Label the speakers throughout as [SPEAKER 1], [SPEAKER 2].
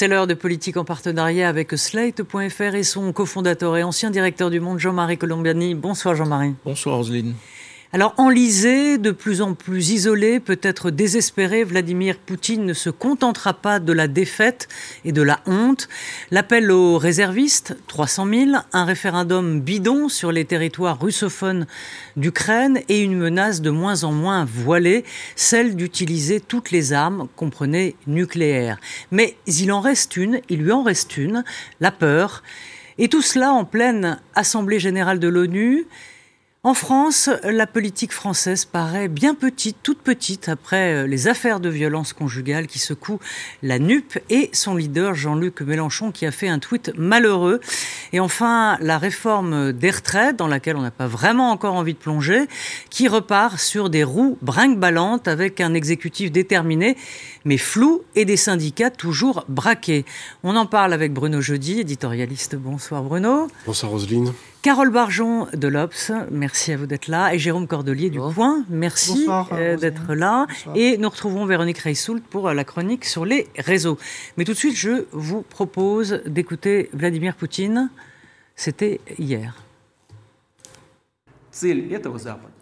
[SPEAKER 1] C'est l'heure de politique en partenariat avec Slate.fr et son cofondateur et ancien directeur du Monde, Jean-Marie Colombiani. Bonsoir Jean-Marie.
[SPEAKER 2] Bonsoir Roselyne.
[SPEAKER 1] Alors enlisé, de plus en plus isolé, peut-être désespéré, Vladimir Poutine ne se contentera pas de la défaite et de la honte. L'appel aux réservistes, 300 000, un référendum bidon sur les territoires russophones d'Ukraine et une menace de moins en moins voilée, celle d'utiliser toutes les armes, comprenez nucléaires. Mais il en reste une, il lui en reste une, la peur. Et tout cela en pleine Assemblée générale de l'ONU. En France, la politique française paraît bien petite, toute petite, après euh, les affaires de violence conjugale qui secouent la NUP et son leader Jean-Luc Mélenchon qui a fait un tweet malheureux. Et enfin, la réforme des retraites, dans laquelle on n'a pas vraiment encore envie de plonger, qui repart sur des roues brinque-ballantes avec un exécutif déterminé, mais flou, et des syndicats toujours braqués. On en parle avec Bruno Jeudi, éditorialiste. Bonsoir Bruno.
[SPEAKER 3] Bonsoir Roselyne.
[SPEAKER 1] Carole Barjon de l'Obs, merci à vous d'être là. Et Jérôme Cordelier du Point, merci euh, d'être là. Et nous retrouvons Véronique Reissoult pour la chronique sur les réseaux. Mais tout de suite, je vous propose d'écouter Vladimir Poutine. C'était hier.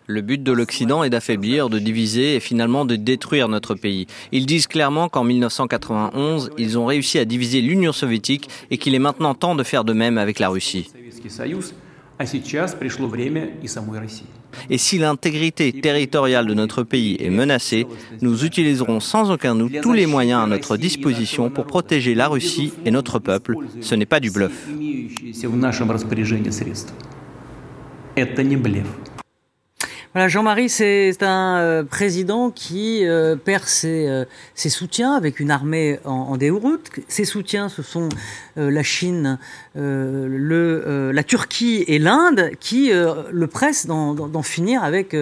[SPEAKER 4] Le but de l'Occident est d'affaiblir, de diviser et finalement de détruire notre pays. Ils disent clairement qu'en 1991, ils ont réussi à diviser l'Union soviétique et qu'il est maintenant temps de faire de même avec la Russie. Et si l'intégrité territoriale de notre pays est menacée, nous utiliserons sans aucun doute tous les moyens à notre disposition pour protéger la Russie et notre peuple. Ce n'est pas du bluff.
[SPEAKER 1] Voilà, Jean-Marie, c'est un euh, président qui euh, perd euh, ses, soutiens avec une armée en, déroute. Ses soutiens, ce sont la Chine, le, la Turquie et l'Inde qui le pressent d'en finir avec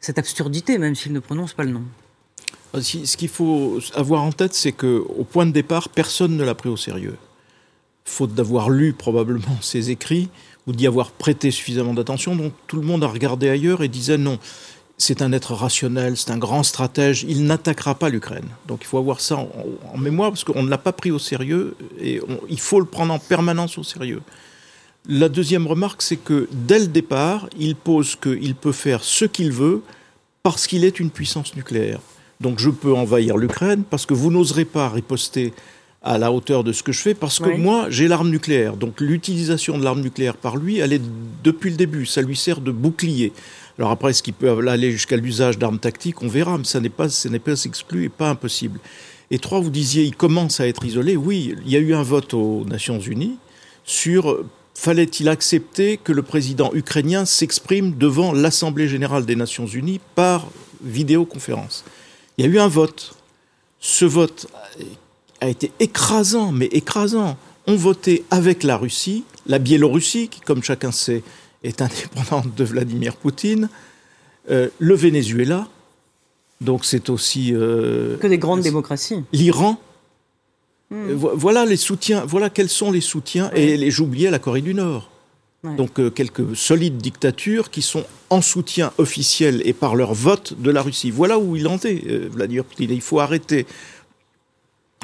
[SPEAKER 1] cette absurdité, même s'il ne prononce pas le nom.
[SPEAKER 2] Ce qu'il faut avoir en tête, c'est qu'au point de départ, personne ne l'a pris au sérieux. Faute d'avoir lu probablement ses écrits, ou d'y avoir prêté suffisamment d'attention. Donc tout le monde a regardé ailleurs et disait non, c'est un être rationnel, c'est un grand stratège, il n'attaquera pas l'Ukraine. Donc il faut avoir ça en, mémoire parce qu'on ne l'a pas pris au sérieux et il faut le prendre en permanence au sérieux. La deuxième remarque, c'est que dès le départ, il pose qu'il peut faire ce qu'il veut parce qu'il est une puissance nucléaire. Donc je peux envahir l'Ukraine parce que vous n'oserez pas riposter à la hauteur de ce que je fais parce que moi, j'ai l'arme nucléaire. Donc l'utilisation de l'arme nucléaire par lui, elle est depuis le début. Ça lui sert de bouclier. Alors après, est-ce qu'il peut aller jusqu'à l'usage d'armes tactiques On verra, mais ça n'est pas, ce n'est pas exclu et pas impossible. Et trois, vous disiez, il commence à être isolé. Oui, il y a eu un vote aux Nations Unies sur fallait-il accepter que le président ukrainien s'exprime devant l'Assemblée générale des Nations Unies par vidéoconférence? Il y a eu un vote. Ce vote a été écrasant, mais écrasant. On votait avec la Russie, la Biélorussie, qui, comme chacun sait, est indépendante de Vladimir Poutine, euh, le Venezuela, donc c'est aussi...
[SPEAKER 1] Euh, que des grandes démocraties.
[SPEAKER 2] L'Iran. Hmm. Euh, voilà les soutiens, voilà quels sont les soutiens, et j'oubliais la Corée du Nord. Donc quelques solides dictatures qui sont en soutien officiel et par leur vote de la Russie. Voilà où il en est, Vladimir Poutine. Il faut arrêter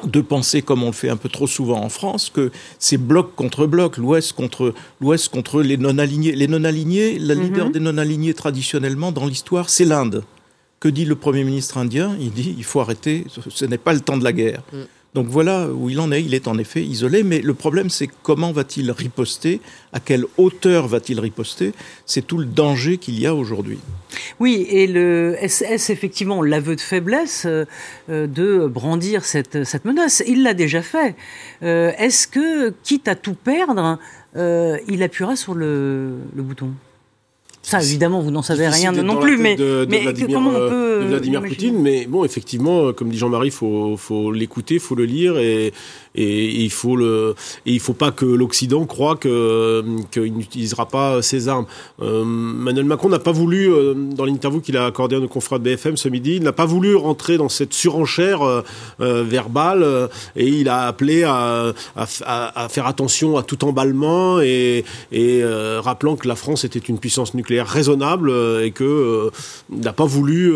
[SPEAKER 2] de penser, comme on le fait un peu trop souvent en France, que c'est bloc contre bloc, l'Ouest contre l'Ouest contre les non-alignés. Les non-alignés, leader mhm. des non-alignés traditionnellement dans l'histoire, c'est l'Inde. Que dit le Premier ministre indien? Il dit il faut arrêter, ce n'est pas le temps de la guerre. Mm. Donc voilà où il en est. Il est en effet isolé, mais le problème c'est comment va-t-il riposter À quelle hauteur va-t-il riposter C'est tout le danger qu'il y a aujourd'hui.
[SPEAKER 1] Oui, et le SS effectivement l'aveu de faiblesse euh, euh, de brandir cette, menace Il l'a déjà fait. Euh, est-ce que, quitte à tout perdre, il appuiera sur le bouton? Ça, évidemment, vous n'en savez rien non plus, mais, mais
[SPEAKER 3] Vladimir, comment on euh, peut. De Vladimir Poutine, mais bon, effectivement, comme dit Jean-Marie, il faut, faut l'écouter, il faut le lire, et, et il faut le et il faut pas que l'Occident croit que qu'il n'utilisera pas ses armes. Euh, Emmanuel Macron n'a pas voulu euh, dans l'interview qu'il a accordé à nos confrères de BFM ce midi, il n'a pas voulu rentrer dans cette surenchère euh, verbale et il a appelé à, à, à, faire attention à tout emballement et, et rappelant que la France était une puissance nucléaire raisonnable et que n'a pas voulu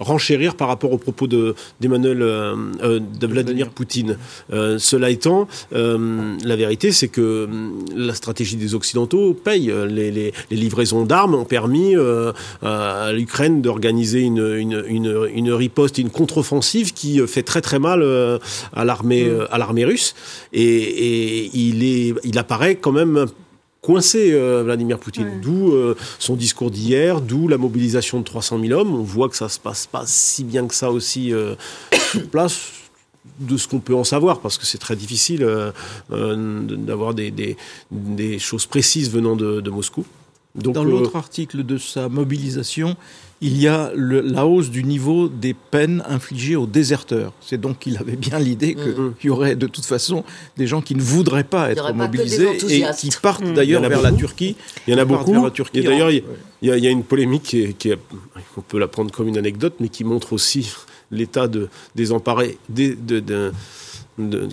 [SPEAKER 3] renchérir par rapport aux propos de d'Emmanuel de Vladimir Poutine. Cela étant, la vérité c'est que la stratégie des Occidentaux paye. Les, les, les livraisons d'armes ont permis à l'Ukraine d'organiser une, une, une, une, riposte, une contre-offensive qui fait très très mal à l'armée mm. à l'armée russe. Et, et il est il apparaît quand même coincé, euh, Vladimir Poutine. D'où euh, son discours d'hier, d'où la mobilisation de 300 000 hommes. On voit que ça se passe pas si bien que ça aussi euh, sur place de ce qu'on peut en savoir, parce que c'est très difficile d'avoir des, des, choses précises venant de, Moscou.
[SPEAKER 2] Donc, Dans l'autre article de sa mobilisation, il y a la hausse du niveau des peines infligées aux déserteurs. C'est donc qu'il avait bien l'idée qu'il mm. y aurait de toute façon des gens qui ne voudraient pas être mobilisés et qui partent mm. d'ailleurs vers la Turquie.
[SPEAKER 3] Il y en a beaucoup. et d'ailleurs, il, y a une polémique qui, est, on peut la prendre comme une anecdote, mais qui montre aussi l'état de désemparé, de, de,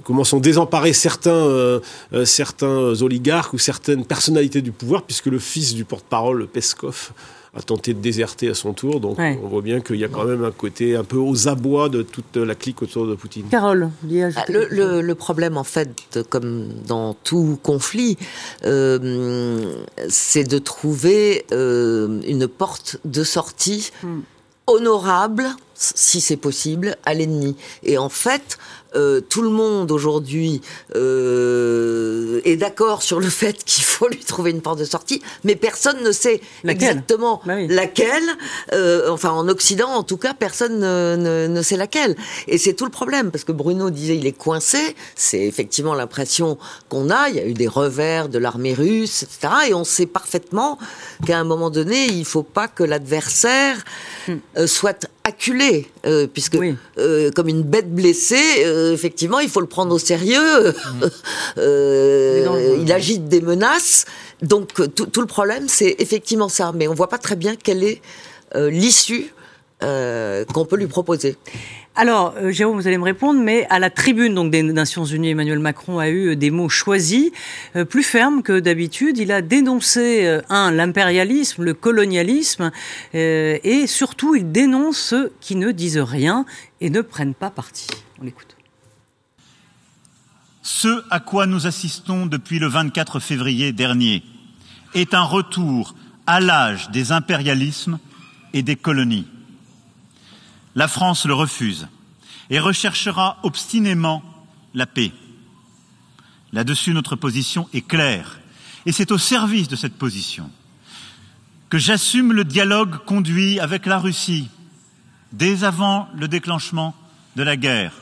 [SPEAKER 3] comment sont désemparés certains, euh, euh, certains oligarques ou certaines personnalités du pouvoir, puisque le fils du porte-parole, Peskov, a tenté de déserter à son tour. Donc on voit bien qu'il y a quand même un côté un peu aux abois de toute la clique autour de Poutine.
[SPEAKER 1] Carole,
[SPEAKER 5] ah, le, le, problème en fait, comme dans tout conflit, euh, c'est de trouver euh, une porte de sortie. Hmm. honorable, si c'est possible, à l'ennemi. Et en fait, euh, tout le monde aujourd'hui euh, est d'accord sur le fait qu'il faut lui trouver une porte de sortie, mais personne ne sait exactement bah laquelle. Euh, enfin, en Occident, en tout cas, personne ne, ne, sait laquelle. Et c'est tout le problème, parce que Bruno disait il est coincé. C'est effectivement l'impression qu'on a. Il y a eu des revers de l'armée russe, etc. Et on sait parfaitement qu'à un moment donné, il ne faut pas que l'adversaire hmm. soit acculé, puisque comme une bête blessée euh, effectivement, il faut le prendre au sérieux. Mmh. Euh, il agite des menaces. Donc, tout, le problème, c'est effectivement ça. Mais on voit pas très bien quelle est euh, l'issue qu'on peut lui proposer.
[SPEAKER 1] Alors, Jérôme, vous allez me répondre, mais à la tribune donc des Nations Unies, Emmanuel Macron a eu des mots choisis, plus fermes que d'habitude. Il a dénoncé un l'impérialisme, le colonialisme, et surtout il dénonce ceux qui ne disent rien et ne prennent pas parti. On l'écoute.
[SPEAKER 6] Ce à quoi nous assistons depuis le 24 février dernier est un retour à l'âge des impérialismes et des colonies. La France le refuse et recherchera obstinément la paix. Là-dessus, notre position est claire et c'est au service de cette position que j'assume le dialogue conduit avec la Russie dès avant le déclenchement de la guerre,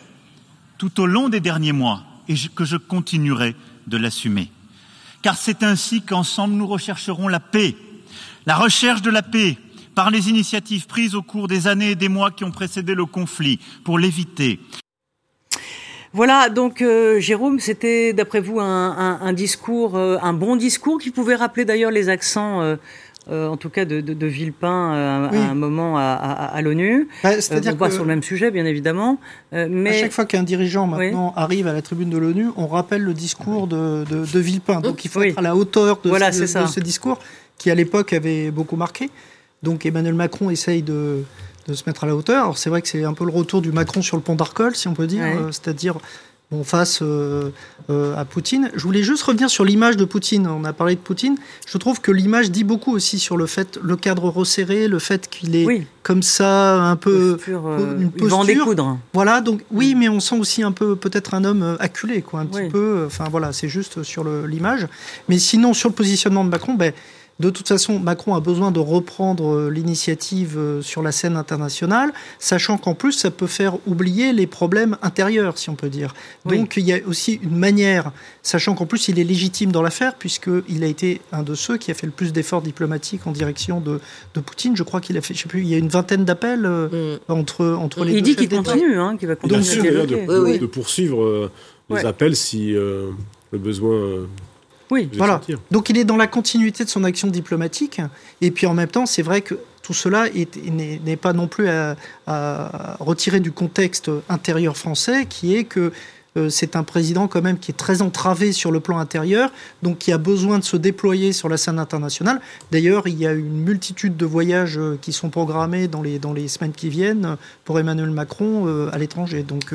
[SPEAKER 6] tout au long des derniers mois et que je continuerai de l'assumer. Car c'est ainsi qu'ensemble nous rechercherons la paix. La recherche de la paix par les initiatives prises au cours des années et des mois qui ont précédé le conflit pour l'éviter.
[SPEAKER 1] Voilà, donc euh, Jérôme, c'était d'après vous un, discours, euh, un bon discours qui pouvait rappeler d'ailleurs les accents euh, euh, en tout cas de, de, de Villepin euh, à, un moment à, à, l'ONU. Bah, C'est-à-dire euh, sur le même sujet, bien évidemment.
[SPEAKER 7] mais à chaque fois qu'un dirigeant maintenant arrive à la tribune de l'ONU, on rappelle le discours de, de Villepin. Donc il faut être à la hauteur de, ce, ce, discours qui à l'époque avait beaucoup marqué. Donc Emmanuel Macron essaye de, de se mettre à la hauteur. Alors c'est vrai que c'est un peu le retour du Macron sur le pont d'Arcole, si on peut dire, c'est-à-dire face euh, euh, à Poutine. Je voulais juste revenir sur l'image de Poutine. On a parlé de Poutine. Je trouve que l'image dit beaucoup aussi sur le fait, le cadre resserré, le fait qu'il est comme ça, un peu
[SPEAKER 1] euh, une posture.
[SPEAKER 7] Voilà, donc oui, mm. mais on sent aussi un peu peut-être un homme acculé, quoi, un petit peu. Enfin voilà, c'est juste sur l'image. Mais sinon, sur le positionnement de Macron, ben, de toute façon, Macron a besoin de reprendre euh, l'initiative euh, sur la scène internationale, sachant qu'en plus, ça peut faire oublier les problèmes intérieurs, si on peut dire. Donc, il y a aussi une manière, sachant qu'en plus, il est légitime dans l'affaire, puisqu'il a été un de ceux qui a fait le plus d'efforts diplomatiques en direction de, Poutine. Je crois qu'il a fait, je sais plus, il y a une vingtaine d'appels euh, mm. entre, entre les
[SPEAKER 1] il dit qu'il continue, hein, qu'il va continuer.
[SPEAKER 3] de, de, poursuivre les appels si le besoin
[SPEAKER 7] oui, voilà. Donc il est dans la continuité de son action diplomatique. Et puis en même temps, c'est vrai que tout cela n'est pas non plus à, retirer du contexte intérieur français, qui est que euh, c'est un président quand même qui est très entravé sur le plan intérieur, donc qui a besoin de se déployer sur la scène internationale. D'ailleurs, il y a une multitude de voyages euh, qui sont programmés dans les, dans les semaines qui viennent pour Emmanuel Macron à l'étranger. Donc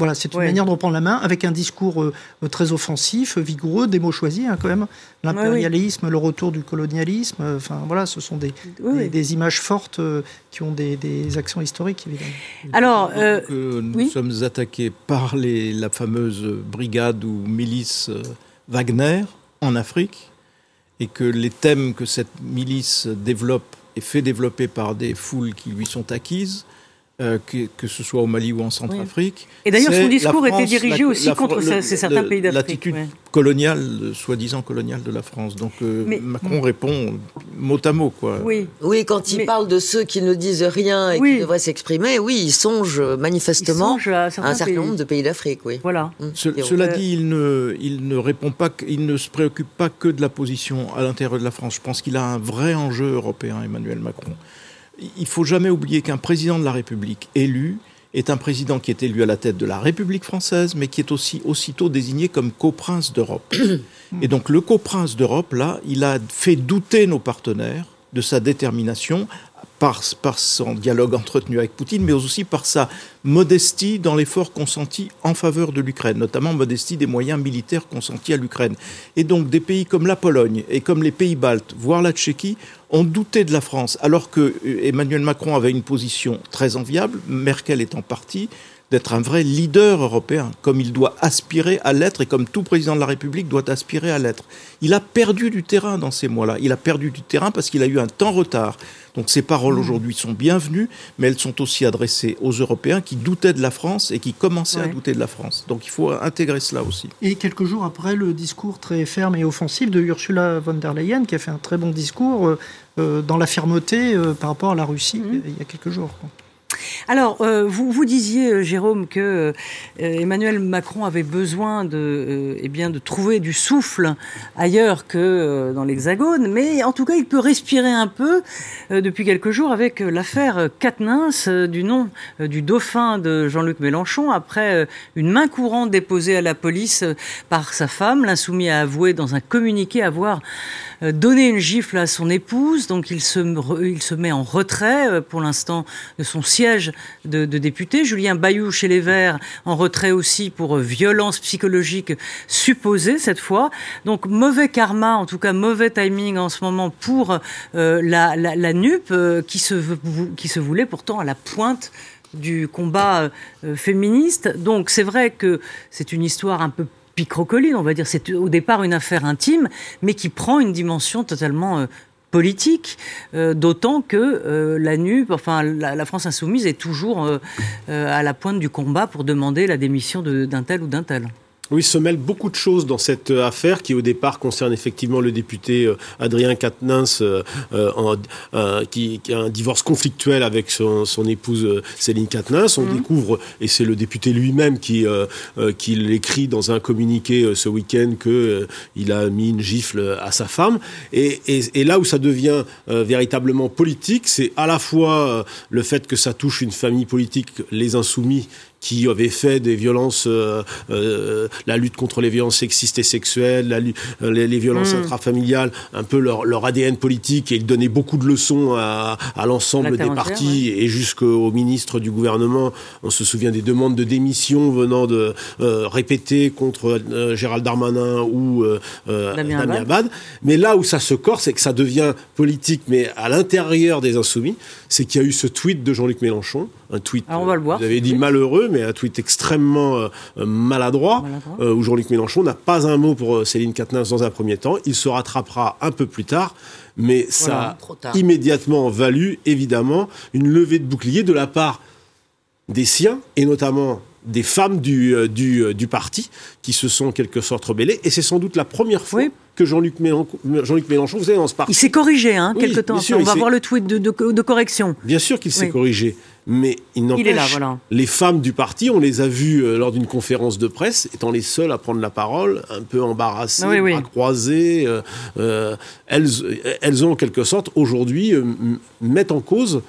[SPEAKER 7] voilà, c'est une manière de reprendre la main avec un discours euh, très offensif, vigoureux, des mots choisis hein, quand même. L'impérialisme, le retour du colonialisme, euh, enfin voilà, ce sont des, des, images fortes euh, qui ont des, des, actions historiques évidemment.
[SPEAKER 2] Alors, nous sommes attaqués par les, la fameuse brigade ou milice Wagner en Afrique et que les thèmes que cette milice développe et fait développer par des foules qui lui sont acquises euh, que, ce soit au Mali ou en Centrafrique.
[SPEAKER 1] Et d'ailleurs, son discours était dirigé aussi contre ces, certains pays d'Afrique.
[SPEAKER 2] L'attitude coloniale, soi-disant coloniale de la France. Donc euh, Macron répond mot à mot. Quoi.
[SPEAKER 5] Oui, oui quand il parle de ceux qui ne disent rien et qui devraient s'exprimer, oui, il songe manifestement à, un certain nombre de pays d'Afrique. Oui.
[SPEAKER 1] Voilà.
[SPEAKER 2] Hum. cela dit, il ne, il ne répond pas, il ne se préoccupe pas que de la position à l'intérieur de la France. Je pense qu'il a un vrai enjeu européen, Emmanuel Macron il faut jamais oublier qu'un président de la République élu est un président qui est élu à la tête de la République française, mais qui est aussi aussitôt désigné comme coprince d'Europe. Et donc le coprince d'Europe, là, il a fait douter nos partenaires de sa détermination par, son dialogue entretenu avec Poutine, mais aussi par sa modestie dans l'effort consenti en faveur de l'Ukraine, notamment modestie des moyens militaires consentis à l'Ukraine. Et donc des pays comme la Pologne et comme les pays baltes, voire la Tchéquie, ont douté de la France, alors que euh, Emmanuel Macron avait une position très enviable, Merkel étant partie, d'être un vrai leader européen, comme il doit aspirer à l'être et comme tout président de la République doit aspirer à l'être. Il a perdu du terrain dans ces mois-là. Il a perdu du terrain parce qu'il a eu un temps retard. Donc ces paroles mmh. aujourd'hui sont bienvenues, mais elles sont aussi adressées aux Européens qui doutaient de la France et qui commençaient à douter de la France. Donc il faut intégrer cela aussi.
[SPEAKER 7] Et quelques jours après le discours très ferme et offensif de Ursula von der Leyen, qui a fait un très bon discours euh, euh, dans la fermeté euh, par rapport à la Russie mmh. il y a quelques jours.
[SPEAKER 1] Alors, euh, vous, disiez, euh, Jérôme, que euh, Emmanuel Macron avait besoin de, eh de trouver du souffle ailleurs que dans l'Hexagone, mais en tout cas, il peut respirer un peu depuis quelques jours avec l'affaire Quatennens du nom du dauphin de Jean-Luc Mélenchon, après une main courante déposée à la police par sa femme. L'insoumis a avoué dans un communiqué avoir donné une gifle à son épouse, donc il se, il se met en retrait pour l'instant de son siège de, députés. Julien Bayou chez les Verts en retrait aussi pour violence psychologique supposée cette fois. Donc mauvais karma, en tout cas mauvais timing en ce moment pour euh, la, NUP euh, qui, se, qui se voulait pourtant à la pointe du combat euh, féministe. Donc c'est vrai que c'est une histoire un peu picrocoline, on va dire. C'est au départ une affaire intime, mais qui prend une dimension totalement politique, euh, d'autant que euh, la enfin la, France insoumise est toujours euh, à la pointe du combat pour demander la démission d'un tel ou d'un tel.
[SPEAKER 3] Oui, se mêlent beaucoup de choses dans cette euh, affaire qui au départ concerne effectivement le député euh, Adrien Quatennens euh, qui, a un divorce conflictuel avec son, épouse Céline Quatennens. On mhm. découvre, et c'est le député lui-même qui, qui l'écrit dans un communiqué ce week-end qu'il il a mis une gifle à sa femme. Et, et là où ça devient véritablement politique, c'est à la fois le fait que ça touche une famille politique, les insoumis, qui avait fait des violences, euh, euh, la lutte contre les violences sexistes et sexuelles, la, euh, les, violences mm. intrafamiliales, un peu leur, leur, ADN politique, et il donnait beaucoup de leçons à, à l'ensemble des partis et jusqu'au ministre du gouvernement. On se souvient des demandes de démission venant de répéter contre Gérald Darmanin ou Damien Abad. Mais là où ça se corse, c'est que ça devient politique, mais à l'intérieur des insoumis, c'est qu'il y a eu ce tweet de Jean-Luc Mélenchon, un tweet,
[SPEAKER 1] on va le voir,
[SPEAKER 3] vous avez dit malheureux, mais un tweet extrêmement euh, maladroit, euh, où Jean-Luc Mélenchon n'a pas un mot pour euh, Céline Katnins dans un premier temps. Il se rattrapera un peu plus tard, mais ça a immédiatement valu, évidemment, une levée de bouclier de la part des siens, et notamment des femmes du, du, du, parti qui se sont en quelque sorte rebellées. Et c'est sans doute la première fois que Jean-Luc Mélenchon, Jean Mélenchon, vous savez, dans ce parti.
[SPEAKER 1] Il s'est corrigé, hein, quelque temps. on va voir le tweet de, de, correction.
[SPEAKER 3] Bien sûr qu'il s'est corrigé mais il n'empêche, les femmes du parti, on les a vues euh, lors d'une conférence de presse, étant les seules à prendre la parole, un peu embarrassées, à croiser. Euh, euh, elles, elles ont en quelque sorte aujourd'hui mettent en cause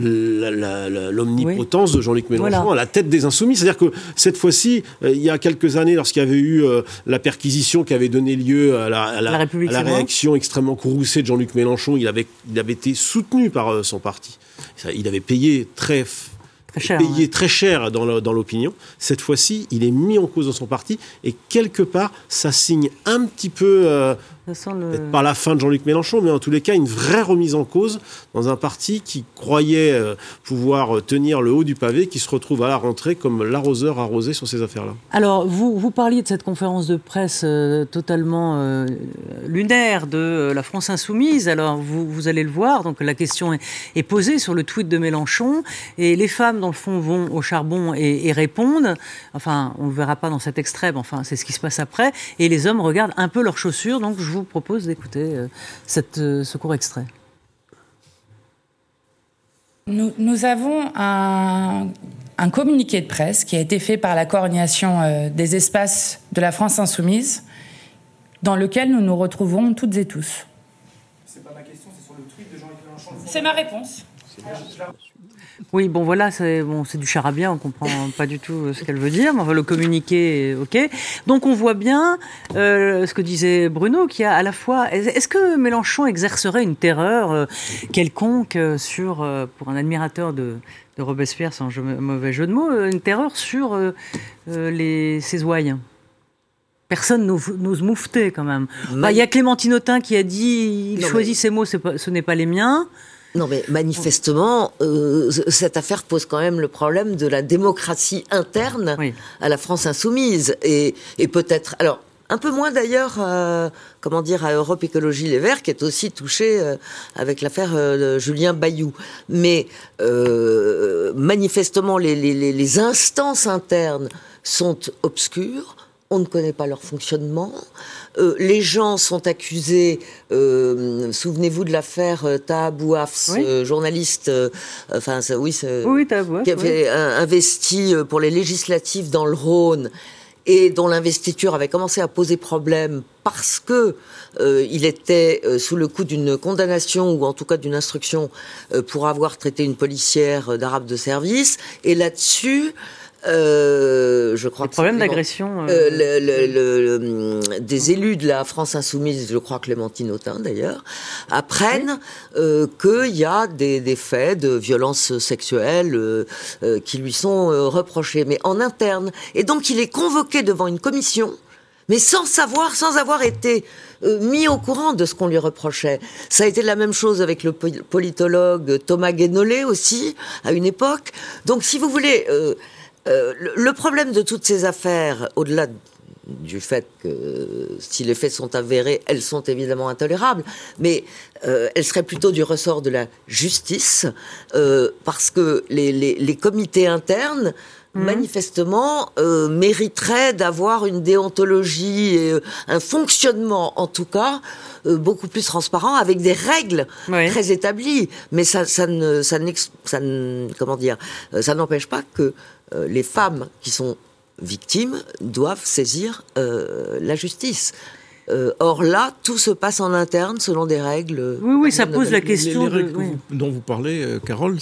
[SPEAKER 3] l'omnipotence de Jean-Luc Mélenchon à la tête des insoumis. C'est-à-dire que cette fois-ci, euh, il y a quelques années, lorsqu'il y avait eu euh, la perquisition qui avait donné lieu à la, à la, réaction extrêmement courroucée de Jean-Luc Mélenchon, il avait, il avait été soutenu par euh, son parti. Il avait payé très Très cher, payé très cher dans l'opinion. Cette fois-ci, il est mis en cause dans son parti et quelque part, ça signe un petit peu Peut-être pas la fin de Jean-Luc Mélenchon, mais en tous les cas, une vraie remise en cause dans un parti qui croyait euh, pouvoir euh, tenir le haut du pavé, qui se retrouve à la rentrée comme l'arroseur arrosé sur ces affaires-là.
[SPEAKER 1] Alors, vous, vous parliez de cette conférence de presse euh, totalement lunaire de la France Insoumise. Alors, vous, vous, allez le voir, donc la question est, posée sur le tweet de Mélenchon, et les femmes, dans le fond, vont au charbon et, et répondent. Enfin, on ne verra pas dans cet extrait, mais enfin, c'est ce qui se passe après. Et les hommes regardent un peu leurs chaussures, donc je vous propose d'écouter euh, euh, ce court extrait.
[SPEAKER 8] Nous, avons un, communiqué de presse qui a été fait par la coordination euh, des espaces de la France insoumise, dans lequel nous nous retrouvons toutes et tous. C'est pas ma question, c'est sur le tweet de Jean-Luc Mélenchon. C'est ma réponse.
[SPEAKER 1] Oui, bon voilà, c'est bon, du charabia, on comprend pas du tout euh, ce qu'elle veut dire, mais on va le communiquer, ok. Donc on voit bien euh, ce que disait Bruno, qui a à la fois. Est-ce que Mélenchon exercerait une terreur euh, quelconque sur, pour un admirateur de, Robespierre, sans mauvais jeu de mots, une terreur sur les ses ouailles? Personne n'ose moufter quand même. Bah, il y a Clémentine Autain qui a dit il choisit ses mots, ce n'est pas les miens.
[SPEAKER 5] Non, mais manifestement, euh, cette affaire pose quand même le problème de la démocratie interne à la France insoumise. Et, et peut-être. Alors, un peu moins d'ailleurs, euh, comment dire, à Europe Écologie Les Verts, qui est aussi touché euh, avec l'affaire de Julien Bayou. Mais manifestement, les, les, les instances internes sont obscures on ne connaît pas leur fonctionnement. Euh, les gens sont accusés. Euh, souvenez-vous de l'affaire euh, Tahabouaf, journaliste, enfin oui,
[SPEAKER 1] oui
[SPEAKER 5] qui avait investi pour les législatives dans le Rhône et dont l'investiture avait commencé à poser problème parce que il était sous le coup d'une condamnation ou en tout cas d'une instruction pour avoir traité une policière d'arabe de service. Et là-dessus,
[SPEAKER 1] euh, je crois. Le problème d'agression.
[SPEAKER 5] Euh... euh le, des élus de la France insoumise, je crois Clémentine Autain d'ailleurs, apprennent euh, qu'il y a des, des, faits de violence sexuelle euh, qui lui sont reprochés, mais en interne. Et donc il est convoqué devant une commission, mais sans savoir, sans avoir été mis au courant de ce qu'on lui reprochait. Ça a été la même chose avec le politologue Thomas Guénolé aussi, à une époque. Donc si vous voulez euh, le, problème de toutes ces affaires, au-delà du fait que si les faits sont avérés, elles sont évidemment intolérables, mais euh, elles seraient plutôt du ressort de la justice, euh, parce que les, comités internes, mmh. manifestement, mériteraient d'avoir une déontologie et un fonctionnement, en tout cas, beaucoup plus transparent, avec des règles très établies. Mais ça, ça ne, ça, ça comment dire, ça n'empêche pas que euh, les femmes qui sont victimes doivent saisir euh, la justice. Euh, or là, tout se passe en interne selon des règles.
[SPEAKER 1] Oui, oui, ça pose la question.
[SPEAKER 2] Les, règles dont vous parlez, Carole,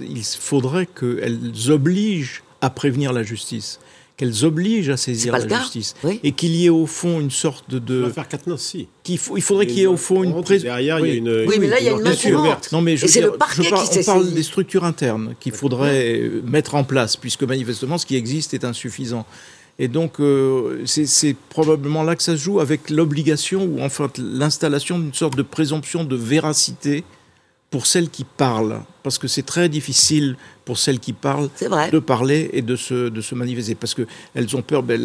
[SPEAKER 2] il faudrait qu'elles obligent à prévenir la justice qu'elles obligent à saisir la justice. Et qu'il y ait au fond une sorte de.
[SPEAKER 3] va faire si.
[SPEAKER 2] il faudrait qu'il y ait au fond une
[SPEAKER 3] Derrière, il y a une.
[SPEAKER 5] Oui, mais là, il y a une main
[SPEAKER 2] Non, mais je, le on parle des structures internes qu'il faudrait mettre en place, puisque manifestement, ce qui existe est insuffisant. Et donc, euh, c'est probablement là que ça se joue, avec l'obligation, ou enfin l'installation d'une sorte de présomption de véracité pour celles qui parlent, parce que c'est très difficile pour celles qui parlent de parler et de se, de se manifester, parce qu'elles ont peur. Ben,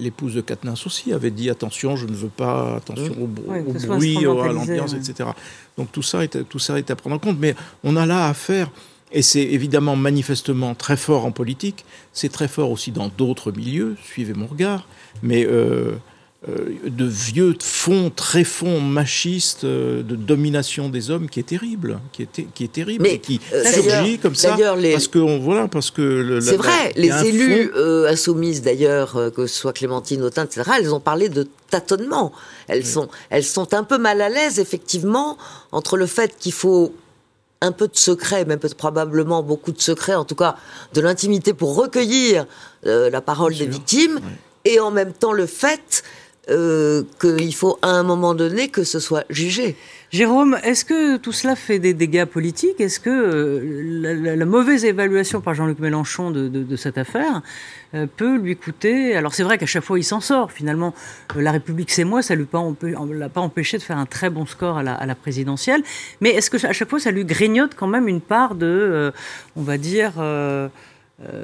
[SPEAKER 2] L'épouse de Katniss aussi avait dit attention, je ne veux pas, attention au, bruit, à l'ambiance, etc. Donc tout ça, est, tout ça est à prendre en compte, mais on a là à faire. Et c'est évidemment manifestement très fort en politique, c'est très fort aussi dans d'autres milieux, suivez mon regard, mais euh, euh, de vieux fonds, très fonds machistes euh, de domination des hommes qui est terrible, qui est, qui est terrible, et qui euh, surgit comme ça parce que voilà, parce que
[SPEAKER 5] c'est vrai, les élus insoumises d'ailleurs, que ce soit Clémentine Autain, etc., elles ont parlé de tâtonnement. Elles sont, elles sont un peu mal à l'aise effectivement entre le fait qu'il faut un peu de secret, même probablement beaucoup de secret, en tout cas de l'intimité pour recueillir euh, la parole des victimes, et en même temps le fait euh, qu'il faut à un moment donné que ce soit jugé.
[SPEAKER 1] Jérôme, est-ce que tout cela fait des dégâts politiques? Est-ce que euh, la, mauvaise évaluation par Jean-Luc Mélenchon de, cette affaire euh, peut lui coûter? Alors c'est vrai qu'à chaque fois il s'en sort. Finalement, la République c'est moi, ça ne l'a pas empêché de faire un très bon score à la, présidentielle. Mais est-ce que à chaque fois ça lui grignote quand même une part de, on va dire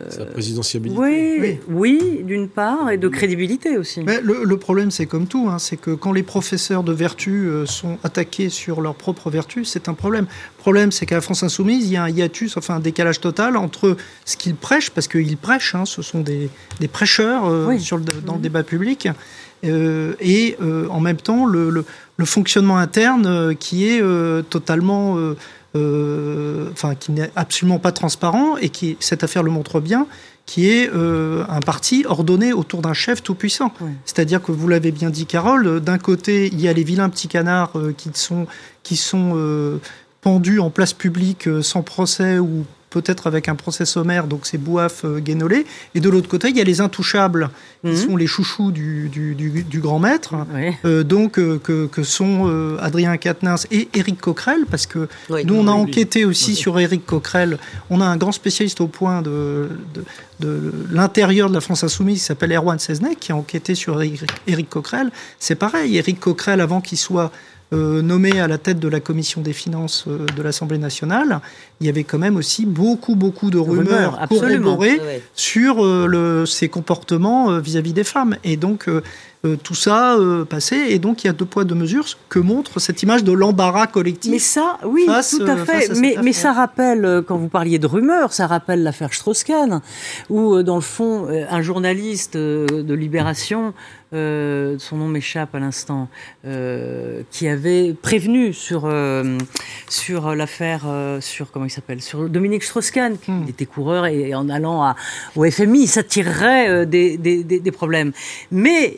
[SPEAKER 3] sa présidentiabilité.
[SPEAKER 1] Oui, oui. d'une part, et de crédibilité aussi.
[SPEAKER 7] Mais le, problème, c'est comme tout, hein, c'est que quand les professeurs de vertu euh, sont attaqués sur leur propre vertu, c'est un problème. Le problème, c'est qu'à la France Insoumise, il y a un hiatus, enfin un décalage total entre ce qu'ils prêchent, parce qu'ils prêchent, hein, ce sont des, prêcheurs euh, sur dans le débat public, euh, et en même temps le, le fonctionnement interne qui est totalement euh, enfin qui n'est absolument pas transparent et qui, cette affaire le montre bien, qui est euh, un parti ordonné autour d'un chef tout-puissant. C'est-à-dire que vous l'avez bien dit, Carole, d'un côté, il y a les vilains petits canards euh, qui sont, qui sont pendus en place publique sans procès ou peut-être avec un procès sommaire, donc c'est Bouaf, euh, Guénolé. Et de l'autre côté, il y a les intouchables, qui mhm. sont les chouchous du, du, grand maître, euh, donc euh, que, que, sont Adrien Quatennens et Éric Coquerel, parce que nous, on a enquêté aussi sur Éric Coquerel. On a un grand spécialiste au point de, de, l'intérieur de la France Insoumise qui s'appelle Erwan Seznec, qui a enquêté sur Éric Coquerel. C'est pareil, Éric Coquerel, avant qu'il soit euh, nommé à la tête de la commission des finances euh, de l'Assemblée nationale, il y avait quand même aussi beaucoup, beaucoup de rumeurs, corroborées sur euh, ses comportements vis-à-vis des femmes. Et donc, tout ça passait. Et donc, il y a deux poids, deux mesures que montre cette image de l'embarras collectif.
[SPEAKER 1] Mais ça, oui, tout à fait. mais, mais ça rappelle, quand vous parliez de rumeurs, ça rappelle l'affaire Strauss-Kahn, où, dans le fond, un journaliste de Libération euh, son nom m'échappe à l'instant, euh, qui avait prévenu sur, euh, sur l'affaire, sur comment il s'appelle, sur Dominique Strauss-Kahn, qui hmm. était coureur et, en allant à, au FMI, ça tirerait des, des, des, problèmes. Mais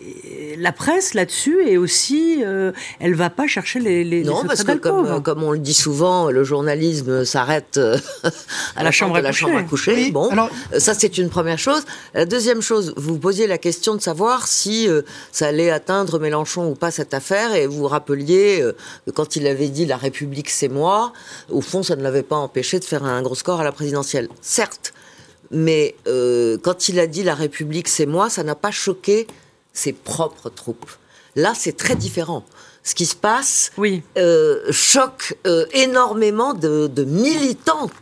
[SPEAKER 1] la presse là-dessus est aussi, elle va pas chercher les, les
[SPEAKER 5] non parce que comme, comme, on le dit souvent, le journalisme s'arrête à la chambre à, la chambre à coucher. Bon, Alors, ça c'est une première chose. La deuxième chose, vous posiez la question de savoir si ça allait atteindre Mélenchon ou pas cette affaire. Et vous vous rappeliez euh, quand il avait dit la République c'est moi, au fond ça ne l'avait pas empêché de faire un gros score à la présidentielle. Certes, mais euh, quand il a dit la République c'est moi, ça n'a pas choqué ses propres troupes. Là, c'est très différent. Ce qui se passe
[SPEAKER 1] oui.
[SPEAKER 5] Euh, choque énormément de, de militantes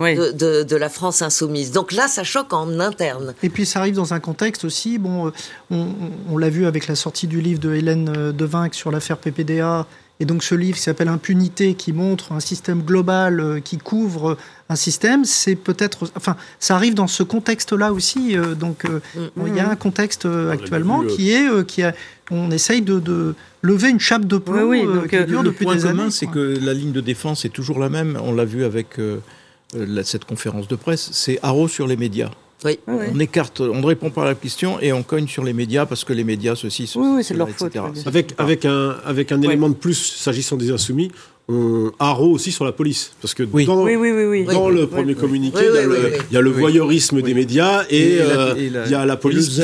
[SPEAKER 5] de, la France insoumise. Donc là, ça choque en interne.
[SPEAKER 7] Et puis ça arrive dans un contexte aussi, bon, euh, on, l'a vu avec la sortie du livre de Hélène euh, Devinck sur l'affaire PPDA, et donc ce livre qui s'appelle Impunité, qui montre un système global euh, qui couvre un système, c'est peut-être, enfin, ça arrive dans ce contexte-là aussi. donc il y a un contexte actuellement qui est, qui a, on essaye de, lever une chape de plomb oui, qui dure depuis des années.
[SPEAKER 2] c'est que la ligne de défense est toujours la même. On l'a vu avec euh, cette conférence de presse, c'est haro sur les médias.
[SPEAKER 5] Oui.
[SPEAKER 2] On écarte, on ne répond pas à la question et on cogne sur les médias parce que les médias, ceci, ceci,
[SPEAKER 1] oui, c'est leur faute.
[SPEAKER 3] Avec, avec un, avec un élément de plus s'agissant des insoumis, on haro aussi sur la police. Parce que dans, dans le premier communiqué, il y a le voyeurisme des médias et, euh, il y a la police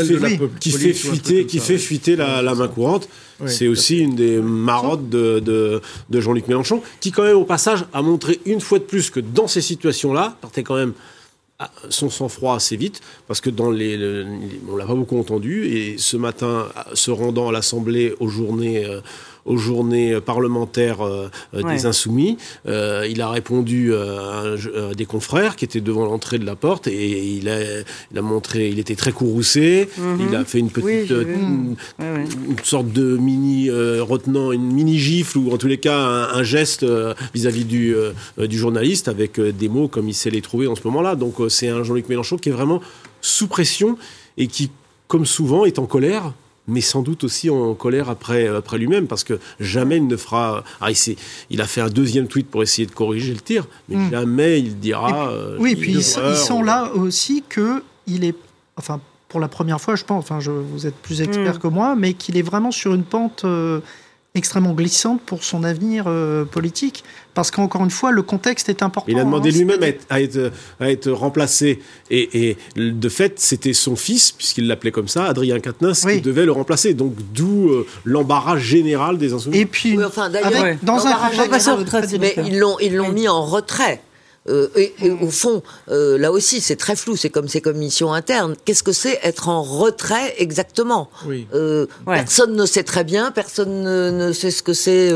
[SPEAKER 3] qui fait, fuiter, qui fait fuiter la, main courante. C'est aussi une des marottes de, de, Jean-Luc Mélenchon, qui quand même au passage a montré une fois de plus que dans ces situations-là, partait quand même son sang-froid assez vite, parce que dans les, on l'a pas beaucoup entendu, et ce matin, se rendant à l'Assemblée aux journées euh, aux journées parlementaires euh, euh, des Insoumis. Euh, il a répondu à, des confrères qui étaient devant l'entrée de la porte et il a, il a montré, il était très courroucé. Mhm. Il a fait une petite, une, sorte de mini retenant, une mini gifle ou en tous les cas un, geste vis-à-vis du, du journaliste avec des mots comme il sait les trouver en ce moment-là. Donc c'est un Jean-Luc Mélenchon qui est vraiment sous pression et qui, comme souvent, est en colère mais sans doute aussi en colère après, après lui-même, parce que jamais il ne fera. Ah, il, il, a fait un deuxième tweet pour essayer de corriger le tir, mais hmm. jamais il dira.
[SPEAKER 7] Euh, oui, puis ils, sont là aussi que il est. Enfin, pour la première fois, je pense, enfin, je, vous êtes plus expert hmm. que moi, mais qu'il est vraiment sur une pente. Euh, extrêmement glissante pour son avenir euh, politique. Parce qu'encore une fois, le contexte est important.
[SPEAKER 3] Il a demandé hein, lui-même à être, à, être, remplacé. Et, et de fait, c'était son fils, puisqu'il l'appelait comme ça, Adrien Quatennens, qui devait le remplacer. Donc d'où euh, l'embarras général des insoumis.
[SPEAKER 5] Et puis, enfin, dans un mais ils l'ont ils l'ont mis en retrait. Euh, et, au fond, euh, là aussi, c'est très flou. C'est comme ces commissions internes. Qu'est-ce que c'est être en retrait exactement euh, Personne ne sait très bien. Personne ne, sait ce que c'est.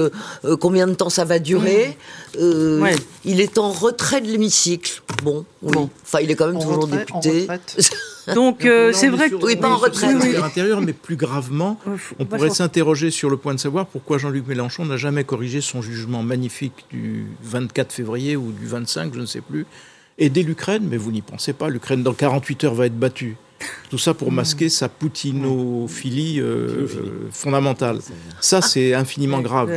[SPEAKER 5] combien de temps ça va durer Il est en retrait de l'hémicycle. Bon, oui. Enfin, il est quand même toujours député.
[SPEAKER 1] Donc euh, c'est vrai que
[SPEAKER 5] oui, pas en retraite.
[SPEAKER 2] intérieur, mais plus gravement, on pourrait s'interroger sur le point de savoir pourquoi Jean-Luc Mélenchon n'a jamais corrigé son jugement magnifique du 24 février ou du 25, je ne sais plus, aider l'Ukraine, mais vous n'y pensez pas. L'Ukraine dans 48 heures va être battue. Tout ça pour masquer sa poutinophilie euh, fondamentale. Ça, c'est infiniment grave.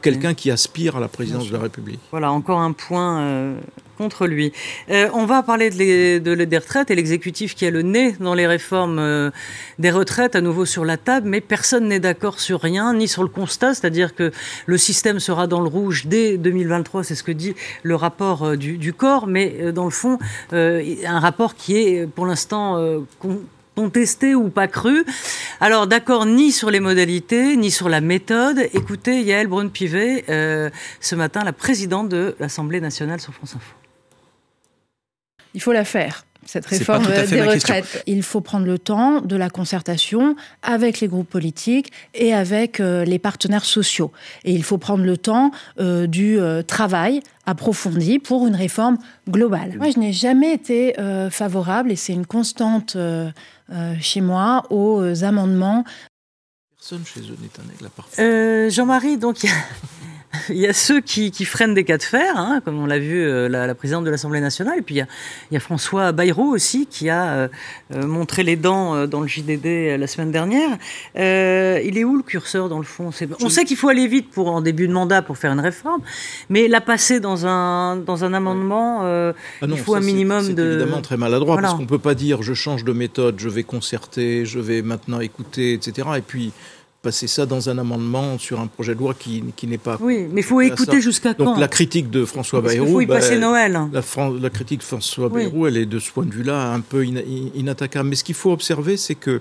[SPEAKER 2] Quelqu'un qui aspire à la présidence de la République.
[SPEAKER 1] Voilà, encore un point euh, contre lui. Euh, on va parler de de, des retraites et l'exécutif qui a le nez dans les réformes euh, des retraites à nouveau sur la table, mais personne n'est d'accord sur rien, ni sur le constat, c'est-à-dire que le système sera dans le rouge dès 2023, c'est ce que dit le rapport euh, du, du, corps, mais dans le fond, un rapport qui est pour l'instant contesté ou pas cru. Alors d'accord ni sur les modalités, ni sur la méthode. Écoutez Yael Braun-Pivet, ce matin, la présidente de l'Assemblée nationale sur France Info
[SPEAKER 9] il faut la faire cette réforme des retraites. Il faut prendre le temps de la concertation avec les groupes politiques et avec euh, les partenaires sociaux. Et il faut prendre le temps euh, du euh, travail approfondi pour une réforme globale. Moi, je n'ai jamais été favorable, et c'est une constante chez moi, aux amendements.
[SPEAKER 2] Personne chez eux n'est un aigle parfait.
[SPEAKER 1] Jean-Marie, donc il y a ceux qui, qui, freinent des cas de fer, hein, comme on l'a vu euh, la, la, présidente de l'Assemblée nationale, et puis il y a, il y a François Bayrou aussi qui a euh, euh, montré les dents dans le JDD la semaine dernière. Euh, il est où le curseur dans le fond? On sait qu'il faut aller vite pour en début de mandat pour faire une réforme, mais la passer dans un dans un amendement, ah il faut un minimum de.
[SPEAKER 2] C'est évidemment très maladroit parce qu'on peut pas dire je change de méthode, je vais concerter, je vais maintenant écouter, etc. Et puis passer ça dans un amendement sur un projet de loi qui, qui n'est pas.
[SPEAKER 1] Oui, mais il faut écouter jusqu'à quand
[SPEAKER 2] Donc la critique de François Bayrou. Il
[SPEAKER 1] faut y bah, passer Noël.
[SPEAKER 2] La, la, critique de François Bayrou, elle est de ce point de vue-là un peu inattaquable. Mais ce qu'il faut observer, c'est que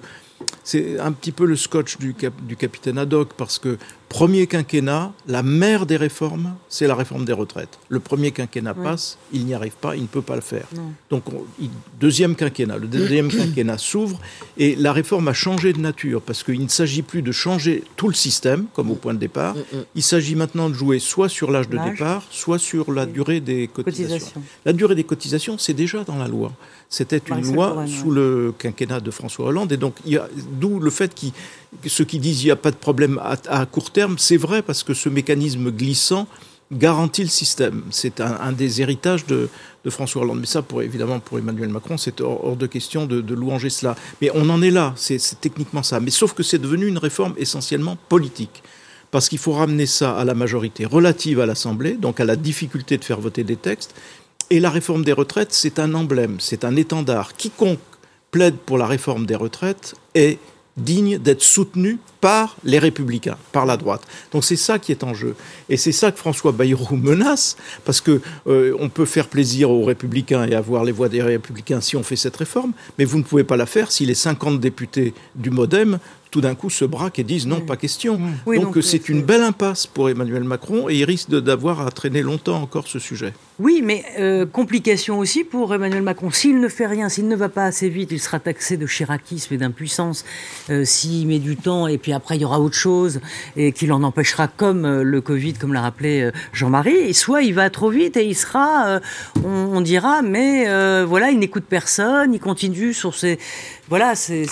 [SPEAKER 2] c'est un petit peu le scotch du, du capitaine Haddock, parce que premier quinquennat, la mère des réformes, c'est la réforme des retraites. Le premier quinquennat passe, il n'y arrive pas, il ne peut pas le faire. Donc, deuxième quinquennat, le deuxième quinquennat s'ouvre et la réforme a changé de nature parce qu'il ne s'agit plus de changer tout le système, comme au point de départ. Mm, mm. Il s'agit maintenant de jouer soit sur l'âge de départ, soit sur la durée des cotisations. La durée des cotisations, c'est déjà dans la loi. C'était une loi sous le quinquennat de François Hollande et donc d'où le fait qu'il ceux qui disent qu'il n'y a pas de problème à, court terme, c'est vrai parce que ce mécanisme glissant garantit le système. C'est un, des héritages de, François Hollande. Mais ça, pour, évidemment, pour Emmanuel Macron, c'est hors, de question de, de, louanger cela. Mais on en est là, c'est techniquement ça. Mais sauf que c'est devenu une réforme essentiellement politique. Parce qu'il faut ramener ça à la majorité relative à l'Assemblée, donc à la difficulté de faire voter des textes. Et la réforme des retraites, c'est un emblème, c'est un étendard. Quiconque plaide pour la réforme des retraites est digne d'être soutenu par les républicains, par la droite. Donc c'est ça qui est en jeu. Et c'est ça que François Bayrou menace, parce que euh, peut faire plaisir aux républicains et avoir les voix des républicains si on fait cette réforme, mais vous ne pouvez pas la faire si les 50 députés du Modem tout d'un coup se braquent et disent non, pas question. donc c'est une belle impasse pour Emmanuel Macron et il risque d'avoir à traîner longtemps encore ce sujet.
[SPEAKER 1] Oui, mais euh, complication aussi pour Emmanuel Macron. S'il ne fait rien, s'il ne va pas assez vite, il sera taxé de chiracisme et d'impuissance. Euh, s'il met du temps et puis après il y aura autre chose et qu'il en empêchera comme euh, le Covid, comme l'a rappelé Jean-Marie. Soit il va trop vite et il sera, on, dira, mais voilà, il n'écoute personne, il continue sur ses voilà, c'est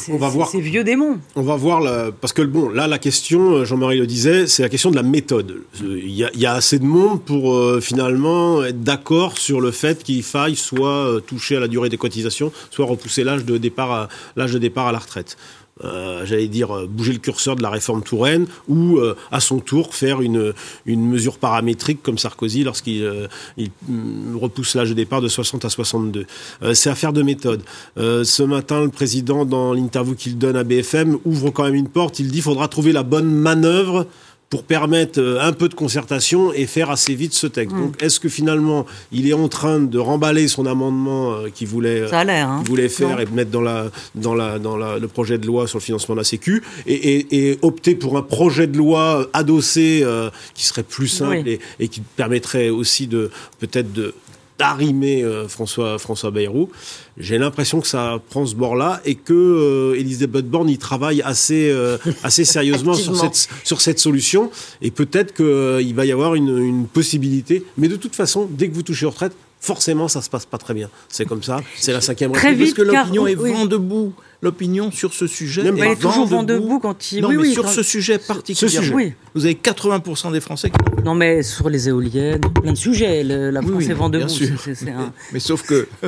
[SPEAKER 1] vieux démons.
[SPEAKER 3] On va voir, parce que bon, là, la question, Jean-Marie le disait, c'est la question de la méthode. Il y, a, il y a assez de monde pour finalement être d'accord sur le fait qu'il faille soit euh, toucher à la durée des cotisations, soit repousser l'âge de départ à l'âge de départ à la retraite. Euh, j'allais dire, euh, bouger le curseur de la réforme Touraine ou, à son tour, faire une, une mesure paramétrique comme Sarkozy lorsqu'il il, mm, repousse l'âge de départ de 60 à 62. c'est affaire de méthode. ce matin, le président, dans l'interview qu'il donne à BFM, ouvre quand même une porte. Il dit qu'il faudra trouver la bonne manœuvre pour permettre euh, un peu de concertation et faire assez vite ce texte. Mm. Donc, est-ce que finalement, il est en train de remballer son amendement euh, qu'il voulait,
[SPEAKER 1] hein.
[SPEAKER 3] voulait faire et mettre dans, la, dans, la, dans la, le projet de loi sur le financement de la Sécu et, opter pour un projet de loi adossé qui serait plus simple et, et, qui permettrait aussi de peut-être de d'arrimer François, François Bayrou. J'ai l'impression que ça prend ce bord-là et que euh, Elisabeth Borne y travaille assez, euh, assez sérieusement sur, cette, sur cette solution. Et peut-être qu'il euh, va y avoir une, une possibilité. Mais de toute façon, dès que vous touchez aux retraites, forcément, ça se passe pas très bien. C'est comme ça. C'est la cinquième
[SPEAKER 2] République. Parce que l'opinion est vent debout. L'opinion sur ce sujet
[SPEAKER 1] est, est toujours vent debout quand il.
[SPEAKER 2] Non, mais sur ce sujet particulier. Vous avez 80% des Français qui.
[SPEAKER 1] Non, mais sur les éoliennes, plein de sujets. la France est vent debout.
[SPEAKER 2] Mais sauf que.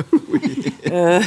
[SPEAKER 1] Euh,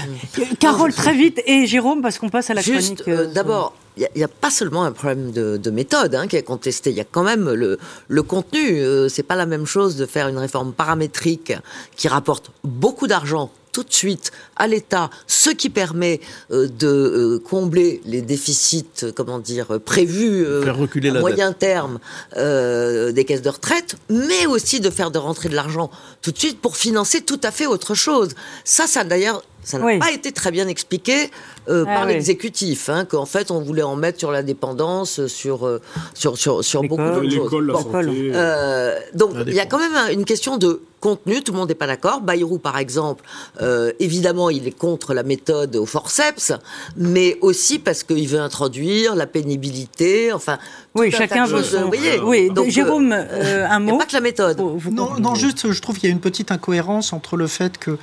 [SPEAKER 1] Carole, très vite, et Jérôme, parce qu'on passe à la
[SPEAKER 5] Juste,
[SPEAKER 1] chronique. Euh,
[SPEAKER 5] D'abord, il n'y a, pas seulement un problème de, méthode hein, qui est contesté, il y a quand même le, le contenu. Euh, c'est pas la même chose de faire une réforme paramétrique qui rapporte beaucoup d'argent tout de suite à l'État, ce qui permet euh, de euh, combler les déficits, comment dire, prévus
[SPEAKER 2] à
[SPEAKER 5] moyen terme des caisses de retraite, mais aussi de faire de rentrer de l'argent tout de suite pour financer tout à fait autre chose. Ça, ça d'ailleurs ça n'a pas été très bien expliqué euh, ah par l'exécutif, hein, qu'en fait on voulait en mettre sur la dépendance, sur euh, sur sur, sur beaucoup d'autres choses. Euh, donc il y a quand même une question de contenu, tout le monde n'est pas d'accord. Bayrou, par exemple, euh, évidemment, il est contre la méthode au forceps, mais aussi parce qu'il veut introduire la pénibilité, enfin...
[SPEAKER 1] Oui, chacun veut son... oui, donc, Jérôme, un mot.
[SPEAKER 5] pas que la méthode.
[SPEAKER 7] non, non, juste, je trouve qu'il y a une petite incohérence entre le fait que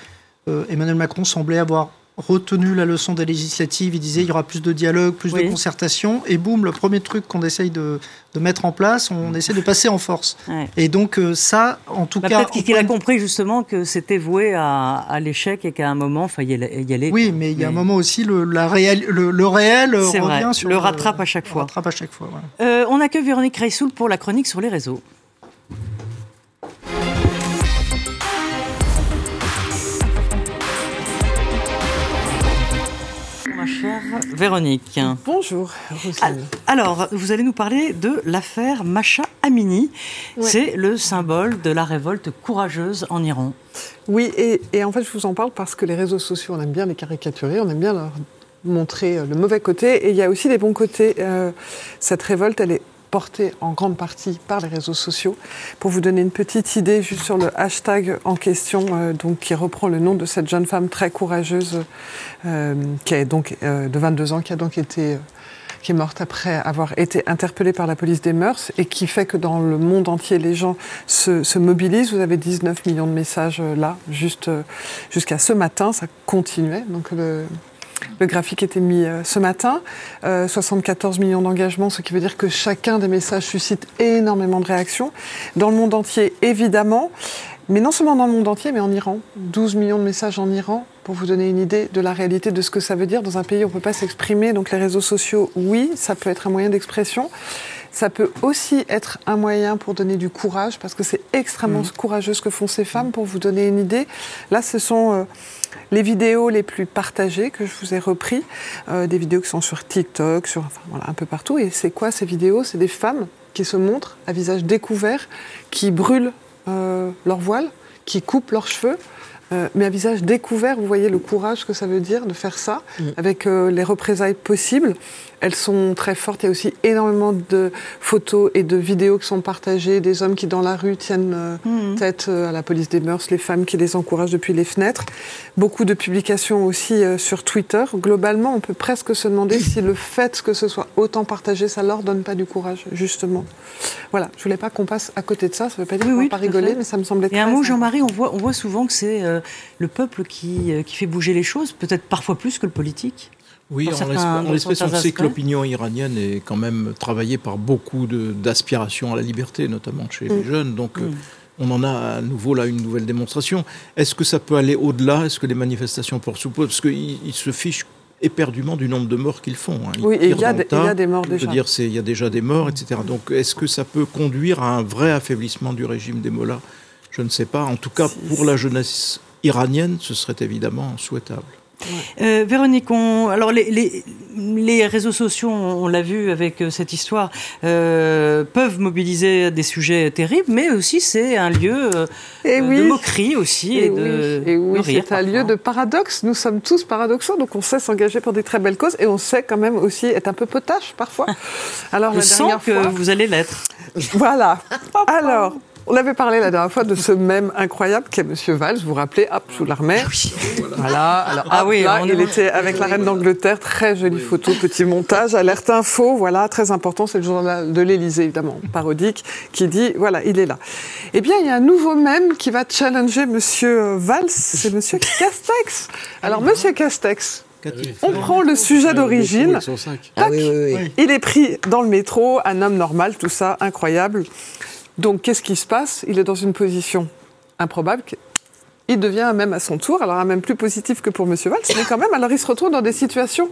[SPEAKER 7] euh, Emmanuel Macron semblait avoir retenu la leçon des législatives. Il disait il y aura plus de dialogue, plus de concertation. Et boum, le premier truc qu'on essaye de, mettre en place, on essaie de passer en force. Et donc euh, ça, en tout bah, cas...
[SPEAKER 1] Peut-être qu'il a compris justement que c'était voué à, l'échec et qu'à un moment, il fallait y aller.
[SPEAKER 7] Oui, mais il y a un moment aussi, le, la réel, le, réel revient sur...
[SPEAKER 1] Le rattrape à chaque fois.
[SPEAKER 7] Rattrape à chaque fois
[SPEAKER 1] euh, on accueille Véronique Reissoul pour la chronique sur les réseaux. Véronique.
[SPEAKER 10] Bonjour,
[SPEAKER 1] Alors, vous allez nous parler de l'affaire Masha Amini. C'est le symbole de la révolte courageuse en Iran.
[SPEAKER 10] Oui, et, en fait, je vous en parle parce que les réseaux sociaux, on aime bien les caricaturer, on aime bien leur montrer le mauvais côté, et il y a aussi des bons côtés. Euh, cette révolte, elle est porté en grande partie par les réseaux sociaux. Pour vous donner une petite idée, juste sur le hashtag en question, euh, donc, qui reprend le nom de cette jeune femme très courageuse, euh, qui est donc euh, de 22 ans, qui a donc été qui est morte après avoir été interpellée par la police des mœurs et qui fait que dans le monde entier, les gens se, se mobilisent. Vous avez 19 millions de messages là, juste jusqu'à ce matin, ça continuait. Donc le, le graphique était mis euh, ce matin. 74 euh, millions d'engagements, ce qui veut dire que chacun des messages suscite énormément de réactions. Dans le monde entier, évidemment. Mais non seulement dans le monde entier, mais en Iran. 12 millions de messages en Iran, pour vous donner une idée de la réalité de ce que ça veut dire. Dans un pays où on ne peut pas s'exprimer, donc les réseaux sociaux, oui, ça peut être un moyen d'expression. Ça peut aussi être un moyen pour donner du courage, parce que c'est extrêmement mmh. courageux ce que font ces femmes. Pour vous donner une idée, là, ce sont euh, les vidéos les plus partagées que je vous ai repris, euh, des vidéos qui sont sur TikTok, sur enfin, voilà, un peu partout. Et c'est quoi ces vidéos? C'est des femmes qui se montrent à visage découvert, qui brûlent euh, leur voile, qui coupent leurs cheveux. Euh, mais à visage découvert, vous voyez le courage que ça veut dire de faire ça, mmh. avec les représailles possibles. Elles sont très fortes. Il y a aussi énormément de photos et de vidéos qui sont partagées, des hommes qui dans la rue tiennent euh, mhm. tête euh, à la police des mœurs, les femmes qui les encouragent depuis les fenêtres. Beaucoup de publications aussi euh, sur Twitter. Globalement, on peut presque se demander si le fait que ce soit autant partagé, ça leur donne pas du courage, justement. Voilà, je voulais pas qu'on passe à côté de ça. Ça veut pas dire qu'on va pas rigoler, mais ça me semblait.
[SPEAKER 1] Et un mot, Jean-Marie, on voit, on voit souvent que c'est le peuple qui, qui fait bouger les choses, peut-être parfois plus que le politique.
[SPEAKER 2] Oui, en l'espèce, on sait que l'opinion iranienne est quand même travaillée par beaucoup d'aspirations à la liberté, notamment chez les mm. jeunes. Donc, euh, mm. on en a à nouveau là une nouvelle démonstration. Est-ce que ça peut aller au-delà? Est-ce que les manifestations pour suppose Parce qu'ils se fichent éperdument du nombre de morts qu'ils font.
[SPEAKER 10] Hein. oui, il y, a des morts déjà.
[SPEAKER 2] dire, il y a déjà des morts, etc. Donc, est-ce que ça peut conduire à un vrai affaiblissement du régime des Mollahs Je ne sais pas. En tout cas, pour la jeunesse iranienne, ce serait évidemment souhaitable.
[SPEAKER 1] Euh, Véronique, on, alors les, les, les, réseaux sociaux, on, l'a vu avec euh, cette histoire, euh, peuvent mobiliser des sujets terribles, mais aussi c'est un lieu et de moquerie aussi et, de,
[SPEAKER 10] et oui, c'est un lieu de paradoxe. Nous sommes tous paradoxaux, donc on sait s'engager pour des très belles causes et on sait quand même aussi être un peu potache parfois.
[SPEAKER 1] Alors Je la sens que vous allez l'être.
[SPEAKER 10] Voilà. Alors. On avait parlé la dernière fois de ce même incroyable qu'est Monsieur Valls. Vous vous rappelez Hop, je vous la remets. Voilà. Alors, ah oui, là, il était avec la reine d'Angleterre. Très jolie photo, petit montage. Alerte info, voilà, très important. C'est le journal de l'Élysée, évidemment, parodique, qui dit voilà, il est là. Eh bien, il y a un nouveau même qui va challenger Monsieur Valls. C'est Monsieur Castex. Alors, Monsieur Castex, on prend le sujet d'origine. Ah il est pris dans le métro, un homme normal, tout ça, incroyable. Donc, qu'est-ce qui se passe? Il est dans une position improbable. Il devient même à son tour, alors un même plus positif que pour M. Valls, mais quand même, alors il se retrouve dans des situations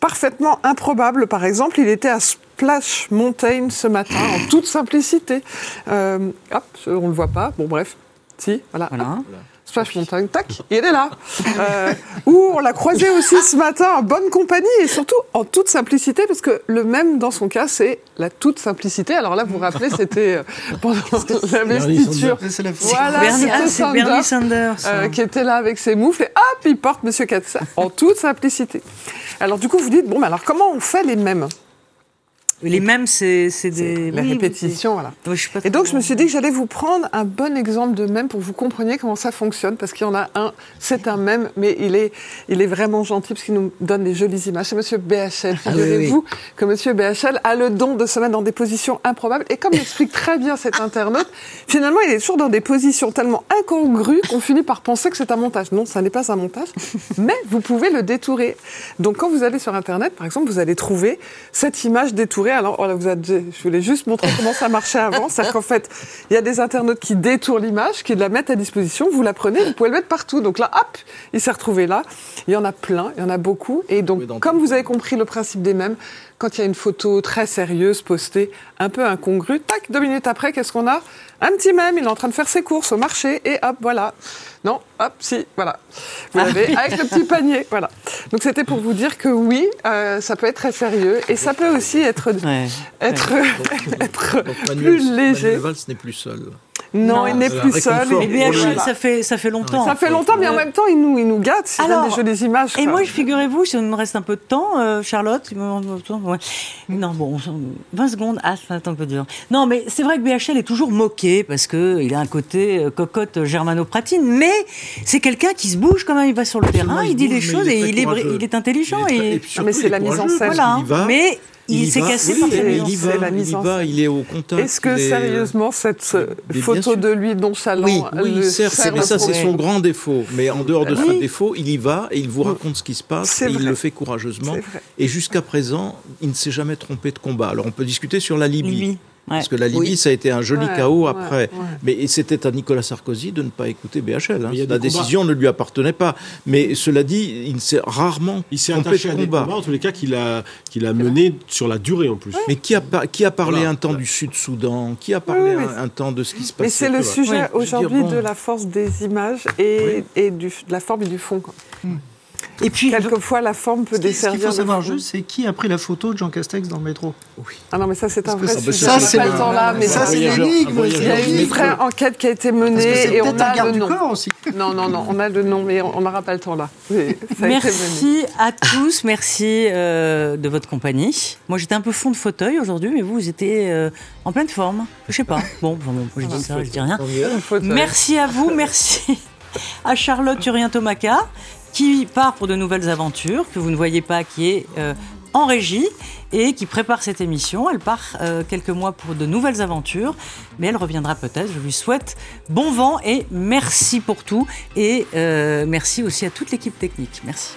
[SPEAKER 10] parfaitement improbables. Par exemple, il était à Splash Mountain ce matin, en toute simplicité. Euh, hop, on ne le voit pas. Bon, bref. Si, voilà. voilà. Splash Mountain, tac, il est là. Euh, où on l'a croisé aussi ce matin en bonne compagnie et surtout en toute simplicité, parce que le même dans son cas, c'est la toute simplicité. Alors là, vous vous rappelez, c'était euh, pendant l'investiture.
[SPEAKER 1] Voilà, c'était Bernie Sanders,
[SPEAKER 10] euh, qui était là avec ses moufles et hop, il porte Monsieur Katz en toute simplicité. Alors du coup, vous dites, bon, mais alors comment on fait les mêmes?
[SPEAKER 1] Les mêmes, c'est des...
[SPEAKER 10] Les répétitions, voilà. et donc, je me suis dit que j'allais vous prendre un bon exemple de même pour que vous compreniez comment ça fonctionne, parce qu'il y en a un, c'est un même, mais il est, il est vraiment gentil, parce qu'il nous donne des jolies images. C'est Monsieur BHL. Ah Figurez-vous que Monsieur BHL a le don de se mettre dans des positions improbables, et comme l'explique très bien cet internaute, finalement, il est toujours dans des positions tellement incongrues qu'on finit par penser que c'est un montage. Non, ça n'est pas un montage, mais vous pouvez le détourer. Donc, quand vous allez sur Internet, par exemple, vous allez trouver cette image détourée alors, vous je voulais juste montrer comment ça marchait avant. C'est-à-dire qu'en fait, il y a des internautes qui détournent l'image, qui la mettent à disposition. Vous la prenez, vous pouvez le mettre partout. Donc là, hop, il s'est retrouvé là. Il y en a plein, il y en a beaucoup. Et donc, comme vous avez compris le principe des mêmes, quand il y a une photo très sérieuse postée, un peu incongrue, tac, deux minutes après, qu'est-ce qu'on a? Un petit même, il est en train de faire ses courses au marché, et hop, voilà. Non, hop, si, voilà. Vous ah. l'avez avec le petit panier, voilà. Donc c'était pour vous dire que oui, euh, ça peut être très sérieux, et ça peut aussi être, être, être plus léger.
[SPEAKER 2] Manuel n'est plus seul.
[SPEAKER 10] Non, il n'est plus seul.
[SPEAKER 1] Mais ça fait, ça fait longtemps.
[SPEAKER 10] Ça fait longtemps, mais en même temps, il nous, il nous gâte. Il Alors, des jolies images.
[SPEAKER 1] Et moi, figurez-vous, si il me reste un peu de temps, euh, Charlotte, non, bon, 20 secondes, ah, c'est un peu dur. Non, mais c'est vrai que BHL est toujours moqué parce qu'il a un côté euh, cocotte germano-pratine, mais c'est quelqu'un qui se bouge quand même, il va sur le terrain, il, dit les choses et il est, il est intelligent. Et,
[SPEAKER 10] mais c'est la mise en scène.
[SPEAKER 1] Voilà. Mais il, s'est cassé par
[SPEAKER 2] il, il va, la mise il va, il est au contact.
[SPEAKER 10] Est-ce que sérieusement cette photo de lui nonchalant
[SPEAKER 2] Oui, oui certes, mais ça c'est son grand défaut. Mais en dehors de ce défaut, il y va et il vous raconte ce qui se passe et il le fait courageusement. Et jusqu'à présent, il ne s'est jamais trompé de combat. Alors on peut discuter sur la Libye. Parce que la Libye, ça a été un joli chaos après. Mais c'était à Nicolas Sarkozy de ne pas écouter BHL. Hein. La décision ne lui appartenait pas. Mais cela dit, il s'est rarement
[SPEAKER 3] il s'est attaché à des combats, en tous les cas, qu'il a, qu'il a mené sur la durée en plus.
[SPEAKER 2] Mais qui a, qui a parlé un temps du Sud-Soudan? Qui a parlé un, temps de ce qui se passait?
[SPEAKER 10] Mais c'est le sujet aujourd'hui de la force des images et, et du, de la forme et du fond. Hmm. Et puis quelquefois la forme peut desservir.
[SPEAKER 7] Ce qu'il faut savoir juste, c'est qui a pris la photo de Jean Castex dans le métro.
[SPEAKER 10] Oui. Ah non, mais ça c'est un vrai sujet.
[SPEAKER 7] Ça c'est le temps là, mais ça c'est l'énigme.
[SPEAKER 10] Il y a une vraie enquête qui a été menée et on a le nom.
[SPEAKER 7] aussi.
[SPEAKER 10] Non, non, non, on a le nom, mais on n'aura pas le temps là.
[SPEAKER 1] merci à tous, merci euh, de votre compagnie. Moi j'étais un peu fond de fauteuil aujourd'hui, mais vous, vous étiez euh, en pleine forme. Je sais pas. Bon, je dis ça, je dis rien. Merci à vous, merci à Charlotte Turien-Tomaca qui part pour de nouvelles aventures, que vous ne voyez pas, qui est euh, en régie et qui prépare cette émission. Elle part euh, quelques mois pour de nouvelles aventures, mais elle reviendra peut-être. Je lui souhaite bon vent et merci pour tout. Et euh, merci aussi à toute l'équipe technique. Merci.